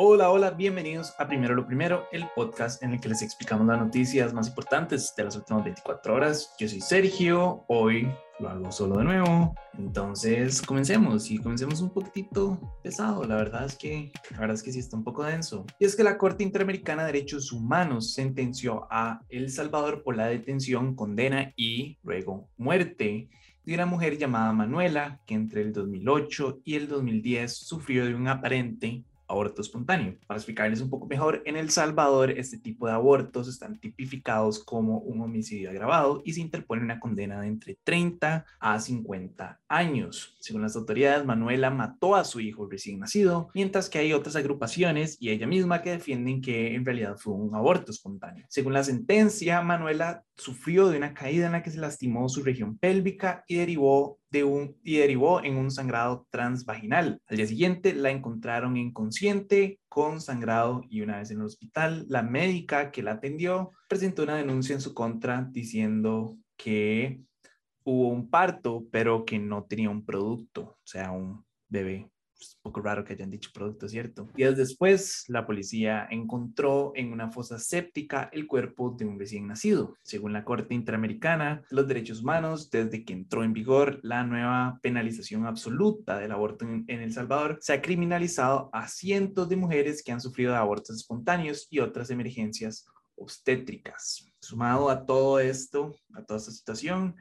Hola, hola, bienvenidos a Primero lo Primero, el podcast en el que les explicamos las noticias más importantes de las últimas 24 horas. Yo soy Sergio, hoy lo hago solo de nuevo, entonces comencemos y comencemos un poquitito pesado, la verdad es que la verdad es que sí está un poco denso. Y es que la Corte Interamericana de Derechos Humanos sentenció a El Salvador por la detención, condena y luego muerte de una mujer llamada Manuela que entre el 2008 y el 2010 sufrió de un aparente aborto espontáneo. Para explicarles un poco mejor, en El Salvador este tipo de abortos están tipificados como un homicidio agravado y se interpone una condena de entre 30 a 50 años. Según las autoridades, Manuela mató a su hijo recién nacido, mientras que hay otras agrupaciones y ella misma que defienden que en realidad fue un aborto espontáneo. Según la sentencia, Manuela sufrió de una caída en la que se lastimó su región pélvica y derivó, de un, y derivó en un sangrado transvaginal. Al día siguiente la encontraron inconsciente con sangrado y una vez en el hospital, la médica que la atendió presentó una denuncia en su contra diciendo que hubo un parto, pero que no tenía un producto, o sea, un bebé es un poco raro que hayan dicho producto, ¿cierto? Días después, la policía encontró en una fosa séptica el cuerpo de un recién nacido. Según la Corte Interamericana de los Derechos Humanos, desde que entró en vigor la nueva penalización absoluta del aborto en, El Salvador, se ha criminalizado a cientos de mujeres que han sufrido abortos espontáneos y otras emergencias obstétricas. Sumado a todo esto, a toda esta situación,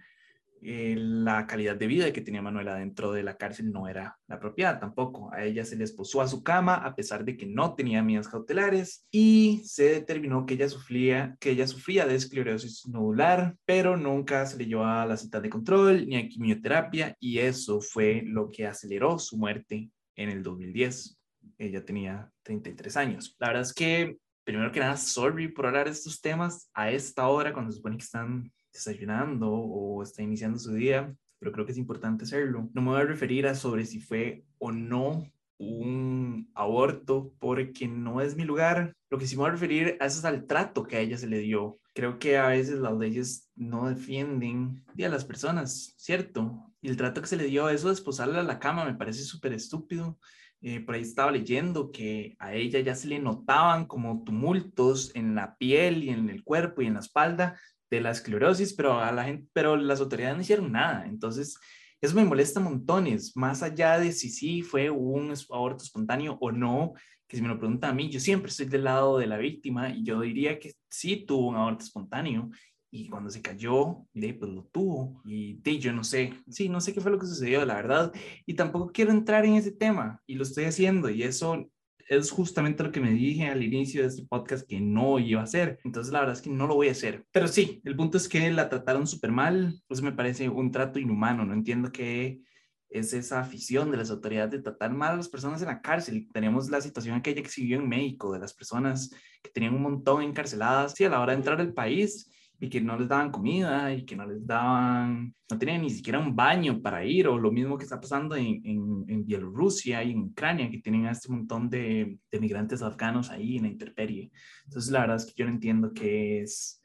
eh, la calidad de vida que tenía Manuela dentro de la cárcel no era la apropiada tampoco. A ella se le esposó a su cama a pesar de que no tenía medidas cautelares y se determinó que ella sufría, que ella sufría de esclerosis nodular, pero nunca se le llevó a la cita de control ni a quimioterapia y eso fue lo que aceleró su muerte en el 2010. Ella tenía 33 años. La verdad es que, primero que nada, sorry por hablar de estos temas a esta hora cuando se supone que están desayunando o está iniciando su día, pero creo que es importante hacerlo. No me voy a referir a sobre si fue o no un aborto porque no es mi lugar. Lo que sí me voy a referir es al trato que a ella se le dio. Creo que a veces las leyes no defienden a las personas, ¿cierto? Y el trato que se le dio a eso de esposarla a la cama me parece súper estúpido. Eh, por ahí estaba leyendo que a ella ya se le notaban como tumultos en la piel y en el cuerpo y en la espalda de la esclerosis, pero, a la gente, pero las autoridades no hicieron nada. Entonces, eso me molesta montones, más allá de si sí fue un aborto espontáneo o no, que si me lo preguntan a mí, yo siempre estoy del lado de la víctima y yo diría que sí tuvo un aborto espontáneo y cuando se cayó, pues lo tuvo y yo no sé, sí, no sé qué fue lo que sucedió, la verdad, y tampoco quiero entrar en ese tema y lo estoy haciendo y eso es justamente lo que me dije al inicio de este podcast que no iba a hacer. Entonces, la verdad es que no lo voy a hacer. Pero sí, el punto es que la trataron súper mal. Pues me parece un trato inhumano. No entiendo qué es esa afición de las autoridades de tratar mal a las personas en la cárcel. Tenemos la situación aquella que se vivió en México, de las personas que tenían un montón encarceladas. Sí, a la hora de entrar al país, y que no les daban comida y que no les daban, no tenían ni siquiera un baño para ir, o lo mismo que está pasando en, en, en Bielorrusia y en Ucrania, que tienen a este montón de, de, migrantes afganos ahí en la intemperie. Entonces, la verdad es que yo no entiendo qué es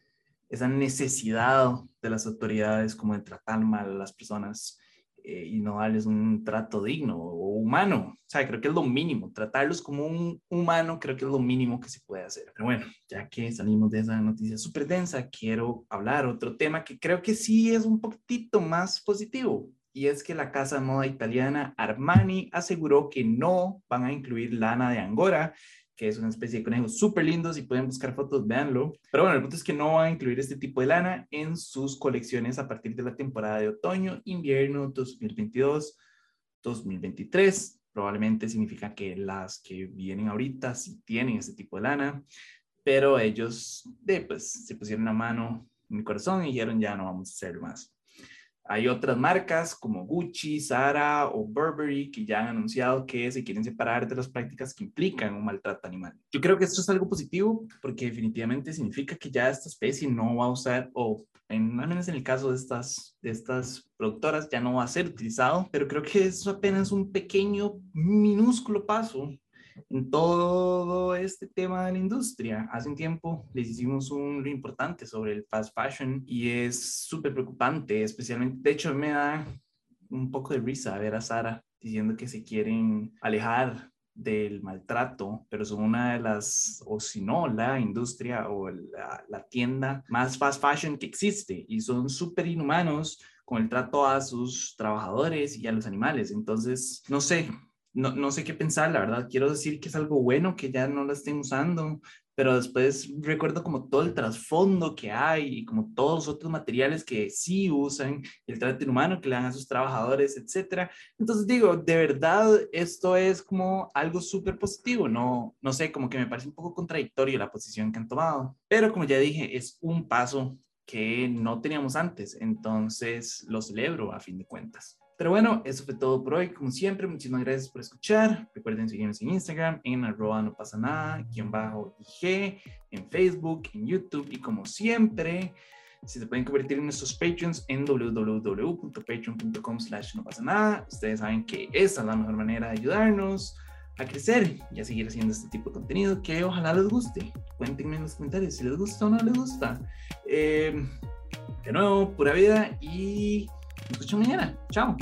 esa necesidad de las autoridades como de tratar mal a las personas eh, y no darles un trato digno o humano. O sea, creo que es lo mínimo. Tratarlos como un humano creo que es lo mínimo que se puede hacer. Pero bueno, ya que salimos de esa noticia súper densa, quiero hablar otro tema que creo que sí es un poquitito más positivo. Y es que la casa de moda italiana Armani aseguró que no van a incluir lana de Angora que es una especie de conejo súper lindo. Si pueden buscar fotos, véanlo. Pero bueno, el punto es que no van a incluir este tipo de lana en sus colecciones a partir de la temporada de otoño, invierno 2022, 2023. Probablemente significa que las que vienen ahorita sí tienen este tipo de lana, pero ellos de, pues, se pusieron la mano en mi corazón y dijeron ya no vamos a hacer más. Hay otras marcas como Gucci, Zara o Burberry que ya han anunciado que se quieren separar de las prácticas que implican un maltrato animal. Yo creo que esto es algo positivo porque definitivamente significa que ya esta especie no va a usar, o en, al menos en el caso de estas, de estas productoras, ya no va a ser utilizado, pero creo que es apenas un pequeño, minúsculo paso en todo este tema de la industria. Hace un tiempo les hicimos un importante sobre el fast fashion y es súper preocupante, especialmente, de hecho me da un poco de risa ver a Sara diciendo que se quieren alejar del maltrato, pero son una de las, o si no, la industria o la, la tienda más fast fashion que existe y son súper inhumanos con el trato a sus trabajadores y a los animales. Entonces, no sé, no, no, sé qué pensar, la verdad. Quiero decir que es algo bueno que ya no la estén usando, pero después recuerdo como todo el trasfondo que hay y como todos los otros materiales que sí usan, el trato inhumano que le dan a sus trabajadores, etcétera. Entonces digo, de verdad esto es como algo súper positivo, no, no sé, como que me parece un poco contradictorio la posición que han tomado, pero como ya dije, es un paso que no teníamos antes, entonces lo celebro a fin de cuentas. Pero bueno, eso fue todo por hoy. Como siempre, muchísimas gracias por escuchar. Recuerden seguirnos en Instagram, en arroba no pasa nada, quien bajo IG, en Facebook, en YouTube y como siempre, si se pueden convertir en nuestros Patreons en www.patreon.com slash no pasa nada. Ustedes saben que esa es la mejor manera de ayudarnos a crecer y a seguir haciendo este tipo de contenido que ojalá les guste. Cuéntenme en los comentarios si les gusta o no les gusta. Eh, de nuevo, pura vida y Tô te mineira. Tchau.